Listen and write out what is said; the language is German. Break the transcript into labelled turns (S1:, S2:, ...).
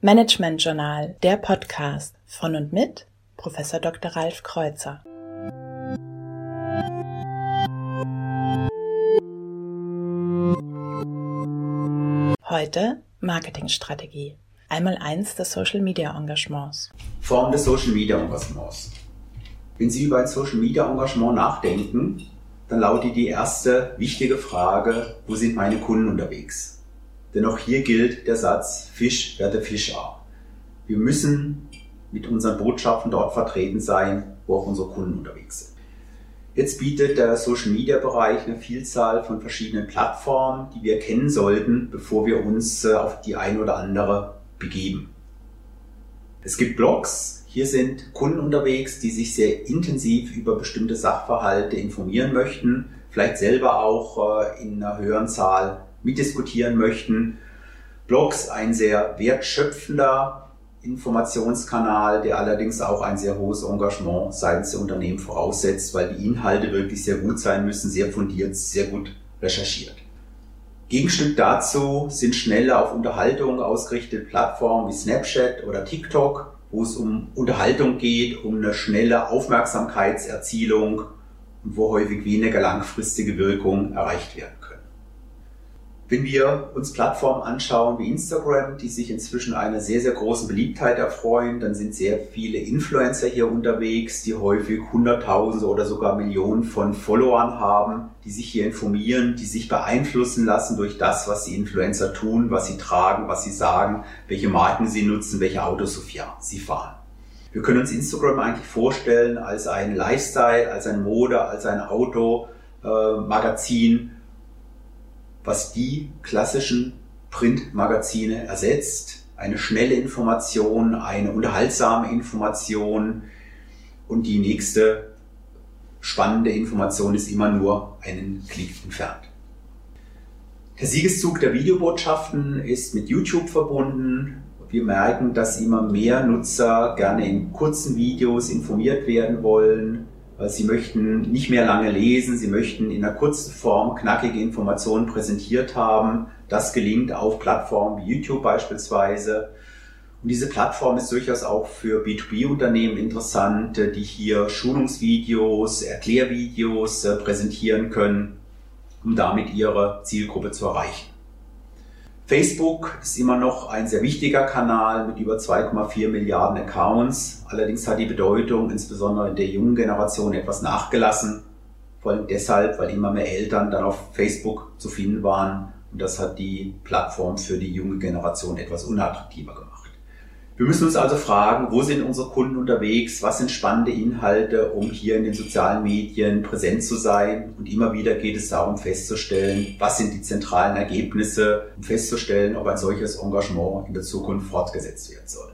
S1: Management Journal, der Podcast von und mit Professor Dr. Ralf Kreuzer. Heute Marketingstrategie. Einmal eins des Social Media Engagements.
S2: Form des Social Media Engagements. Wenn Sie über ein Social Media Engagement nachdenken, dann lautet die erste wichtige Frage, wo sind meine Kunden unterwegs? Denn auch hier gilt der Satz, Fisch werde Fisch ab. Wir müssen mit unseren Botschaften dort vertreten sein, wo auch unsere Kunden unterwegs sind. Jetzt bietet der Social Media Bereich eine Vielzahl von verschiedenen Plattformen, die wir kennen sollten, bevor wir uns äh, auf die ein oder andere begeben. Es gibt Blogs, hier sind Kunden unterwegs, die sich sehr intensiv über bestimmte Sachverhalte informieren möchten, vielleicht selber auch äh, in einer höheren Zahl mitdiskutieren möchten. Blogs ein sehr wertschöpfender Informationskanal, der allerdings auch ein sehr hohes Engagement seitens der Unternehmen voraussetzt, weil die Inhalte wirklich sehr gut sein müssen, sehr fundiert, sehr gut recherchiert. Gegenstück dazu sind schnelle auf Unterhaltung ausgerichtete Plattformen wie Snapchat oder TikTok, wo es um Unterhaltung geht, um eine schnelle Aufmerksamkeitserzielung und wo häufig weniger langfristige Wirkung erreicht werden können. Wenn wir uns Plattformen anschauen wie Instagram, die sich inzwischen einer sehr, sehr großen Beliebtheit erfreuen, dann sind sehr viele Influencer hier unterwegs, die häufig Hunderttausende oder sogar Millionen von Followern haben, die sich hier informieren, die sich beeinflussen lassen durch das, was die Influencer tun, was sie tragen, was sie sagen, welche Marken sie nutzen, welche Autos sie fahren. Wir können uns Instagram eigentlich vorstellen als ein Lifestyle, als ein Mode, als ein Automagazin, äh, was die klassischen Printmagazine ersetzt. Eine schnelle Information, eine unterhaltsame Information und die nächste spannende Information ist immer nur einen Klick entfernt. Der Siegeszug der Videobotschaften ist mit YouTube verbunden. Wir merken, dass immer mehr Nutzer gerne in kurzen Videos informiert werden wollen, Sie möchten nicht mehr lange lesen, Sie möchten in einer kurzen Form knackige Informationen präsentiert haben. Das gelingt auf Plattformen wie YouTube beispielsweise. Und diese Plattform ist durchaus auch für B2B-Unternehmen interessant, die hier Schulungsvideos, Erklärvideos äh, präsentieren können, um damit ihre Zielgruppe zu erreichen. Facebook ist immer noch ein sehr wichtiger Kanal mit über 2,4 Milliarden Accounts. Allerdings hat die Bedeutung insbesondere in der jungen Generation etwas nachgelassen. Vor allem deshalb, weil immer mehr Eltern dann auf Facebook zu finden waren. Und das hat die Plattform für die junge Generation etwas unattraktiver gemacht. Wir müssen uns also fragen, wo sind unsere Kunden unterwegs? Was sind spannende Inhalte, um hier in den sozialen Medien präsent zu sein? Und immer wieder geht es darum festzustellen, was sind die zentralen Ergebnisse, um festzustellen, ob ein solches Engagement in der Zukunft fortgesetzt werden soll.